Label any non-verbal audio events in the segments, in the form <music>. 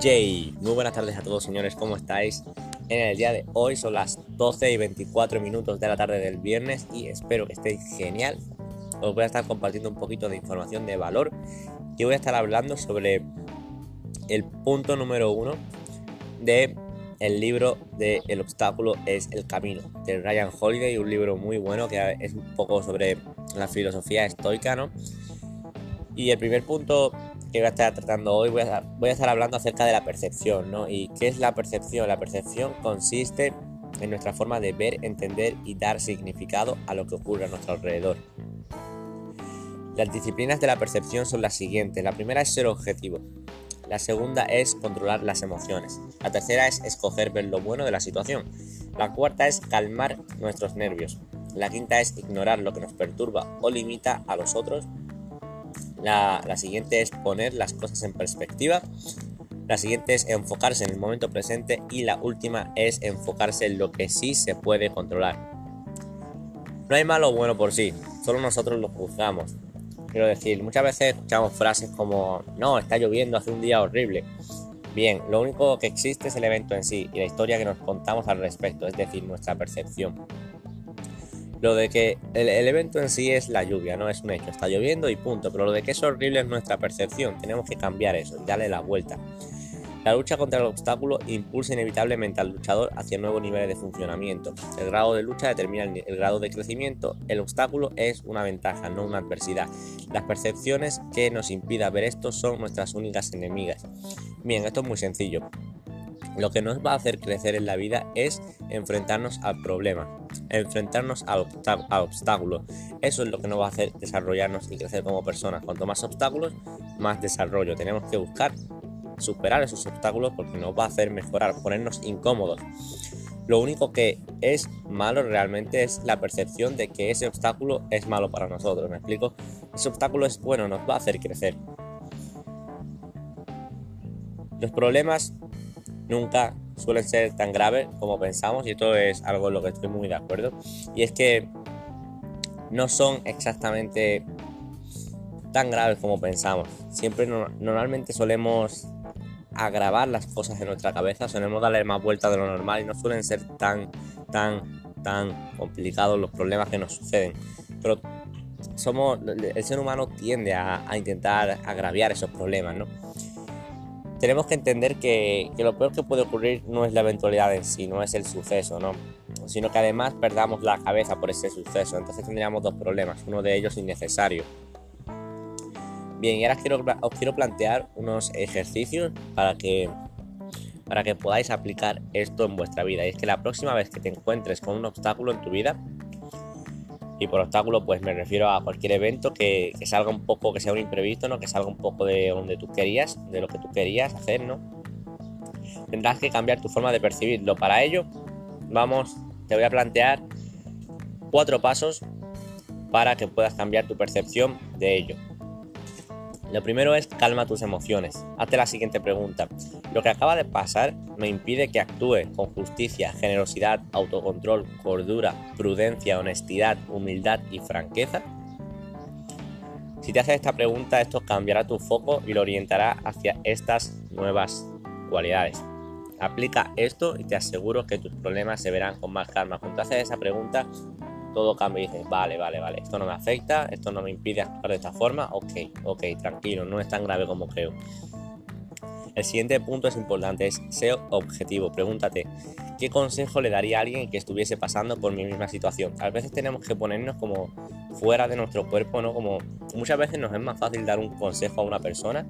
Jay, muy buenas tardes a todos señores, ¿cómo estáis? En el día de hoy son las 12 y 24 minutos de la tarde del viernes y espero que estéis genial. Os voy a estar compartiendo un poquito de información de valor y voy a estar hablando sobre el punto número uno de el libro de El obstáculo es el camino de Ryan Holiday, un libro muy bueno que es un poco sobre la filosofía estoica, ¿no? Y el primer punto que voy a estar tratando hoy, voy a, estar hablando acerca de la percepción, ¿no? ¿Y qué es la percepción? La percepción consiste en nuestra forma de ver, entender y dar significado a lo que ocurre a nuestro alrededor. Las disciplinas de la percepción son las siguientes. La primera es ser objetivo. La segunda es controlar las emociones. La tercera es escoger ver lo bueno de la situación. La cuarta es calmar nuestros nervios. La quinta es ignorar lo que nos perturba o limita a los otros la, siguiente es poner las cosas en perspectiva. La siguiente es enfocarse en el momento presente y la última es enfocarse en lo que sí se puede controlar. No hay malo o bueno por sí, solo nosotros lo juzgamos. Quiero decir, muchas veces escuchamos frases como, no, está lloviendo, hace un día horrible. Bien, lo único que existe es el evento en sí y la historia que nos contamos al respecto, es decir, nuestra percepción. Lo de que el, evento en sí es la lluvia, no es un hecho, está lloviendo y punto, pero lo de que es horrible es nuestra percepción, tenemos que cambiar eso, darle la vuelta. La lucha contra el obstáculo impulsa inevitablemente al luchador hacia nuevos niveles de funcionamiento. El grado de lucha determina el, grado de crecimiento. El obstáculo es una ventaja, no una adversidad. Las percepciones que nos impida ver esto son nuestras únicas enemigas. Bien, esto es muy sencillo. Lo que nos va a hacer crecer en la vida es enfrentarnos al problema, enfrentarnos al, obstáculo. Eso es lo que nos va a hacer desarrollarnos y crecer como personas. Cuanto más obstáculos, más desarrollo. Tenemos que buscar superar esos obstáculos porque nos va a hacer mejorar, ponernos incómodos. Lo único que es malo realmente es la percepción de que ese obstáculo es malo para nosotros. ¿Me explico? Ese obstáculo es bueno, nos va a hacer crecer. Los problemas nunca suelen ser tan graves como pensamos y esto es algo en lo que estoy muy de acuerdo. Y es que no son exactamente tan graves como pensamos. Siempre normalmente solemos agravar las cosas en nuestra cabeza, solemos darle más vuelta de lo normal y no suelen ser tan, tan, tan complicados los problemas que nos suceden. Pero somos, el ser humano tiende a intentar agraviar esos problemas, ¿no? Tenemos que entender que, lo peor que puede ocurrir no es la eventualidad en sí, no es el suceso, ¿no? Sino que además perdamos la cabeza por ese suceso. Entonces tendríamos dos problemas, uno de ellos innecesario. Bien, y ahora quiero, os quiero plantear unos ejercicios para que, para que podáis aplicar esto en vuestra vida. Y es que la próxima vez que te encuentres con un obstáculo en tu vida, y por obstáculo, pues me refiero a cualquier evento que, salga un poco, que sea un imprevisto, ¿no? Que salga un poco de donde tú querías, de lo que tú querías hacer, ¿no? Tendrás que cambiar tu forma de percibirlo. Para ello, vamos, te voy a plantear cuatro pasos para que puedas cambiar tu percepción de ello. Lo primero es calma tus emociones. Hazte la siguiente pregunta. ¿Lo que acaba de pasar me impide que actúe con justicia, generosidad, autocontrol, cordura, prudencia, honestidad, humildad y franqueza? Si te haces esta pregunta, esto cambiará tu foco y lo orientará hacia estas nuevas cualidades. Aplica esto y te aseguro que tus problemas se verán con más calma. Cuando haces esa pregunta, todo cambia y dices, vale, vale, vale, esto no me afecta, esto no me impide actuar de esta forma, ok, ok, tranquilo, no es tan grave como creo. El siguiente punto es importante, es ser objetivo. Pregúntate, ¿qué consejo le daría a alguien que estuviese pasando por mi misma situación? A veces tenemos que ponernos como fuera de nuestro cuerpo, ¿no? Como muchas veces nos es más fácil dar un consejo a una persona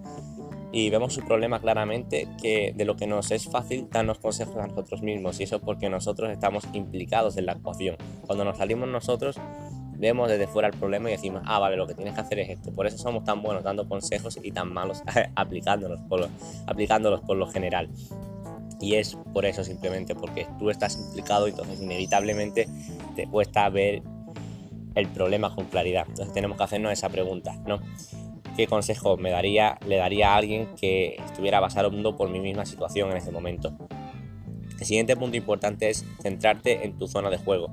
y vemos su problema claramente que de lo que nos es fácil darnos consejos a nosotros mismos y eso porque nosotros estamos implicados en la actuación. Cuando nos salimos nosotros vemos desde fuera el problema y decimos, ah, vale, lo que tienes que hacer es esto. Por eso somos tan buenos dando consejos y tan malos <laughs> aplicándolos por lo, aplicándolos por lo general. Y es por eso simplemente, porque tú estás implicado y entonces inevitablemente te cuesta ver el problema con claridad. Entonces tenemos que hacernos esa pregunta, qué consejo me daría, le daría a alguien que estuviera basado por mi misma situación en ese momento. El siguiente punto importante es centrarte en tu zona de juego.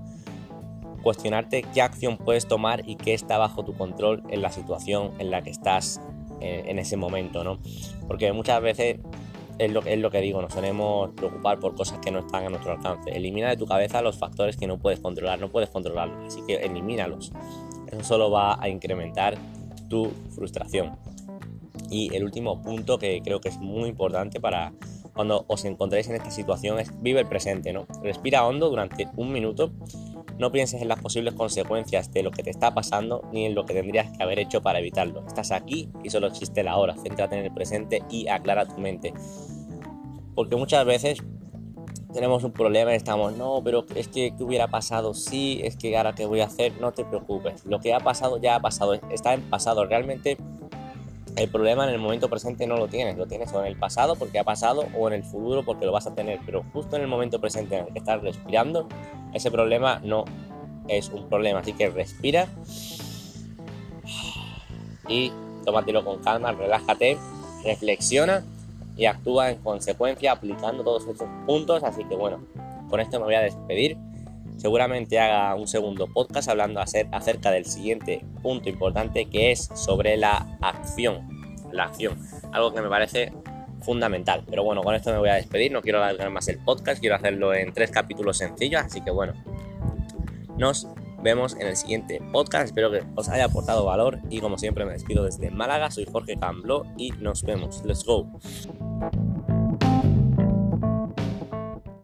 Cuestionarte qué acción puedes tomar y qué está bajo tu control en la situación en la que estás eh, en ese momento, ¿no? Porque muchas veces es lo, es lo que digo, nos solemos preocupar por cosas que no están a nuestro alcance. Elimina de tu cabeza los factores que no puedes controlar, no puedes controlarlos, así que elimínalos. Eso solo va a incrementar tu frustración. Y el último punto que creo que es muy importante para cuando os encontréis en esta situación es vive el presente, ¿no? Respira hondo durante un minuto, no pienses en las posibles consecuencias de lo que te está pasando ni en lo que tendrías que haber hecho para evitarlo. Estás aquí y solo existe la hora, céntrate en el presente y aclara tu mente. Porque muchas veces tenemos un problema y estamos, no, pero es que ¿qué hubiera pasado? Sí, es que ahora qué voy a hacer, no te preocupes. Lo que ha pasado ya ha pasado, está en pasado. Realmente el problema en el momento presente no lo tienes, lo tienes o en el pasado porque ha pasado o en el futuro porque lo vas a tener, pero justo en el momento presente en el que estás respirando, ese problema no es un problema, así que respira y tómatelo con calma, relájate, reflexiona y actúa en consecuencia aplicando todos estos puntos, así que bueno, con esto me voy a despedir. Seguramente haga un segundo podcast hablando acerca del siguiente punto importante que es sobre la acción. La acción, algo que me parece fundamental. Pero bueno, con esto me voy a despedir, no quiero alargar más el podcast, quiero hacerlo en tres capítulos sencillos, así que bueno, nos vemos en el siguiente podcast, espero que os haya aportado valor y como siempre me despido desde Málaga, soy Jorge Cambló y nos vemos, let's go.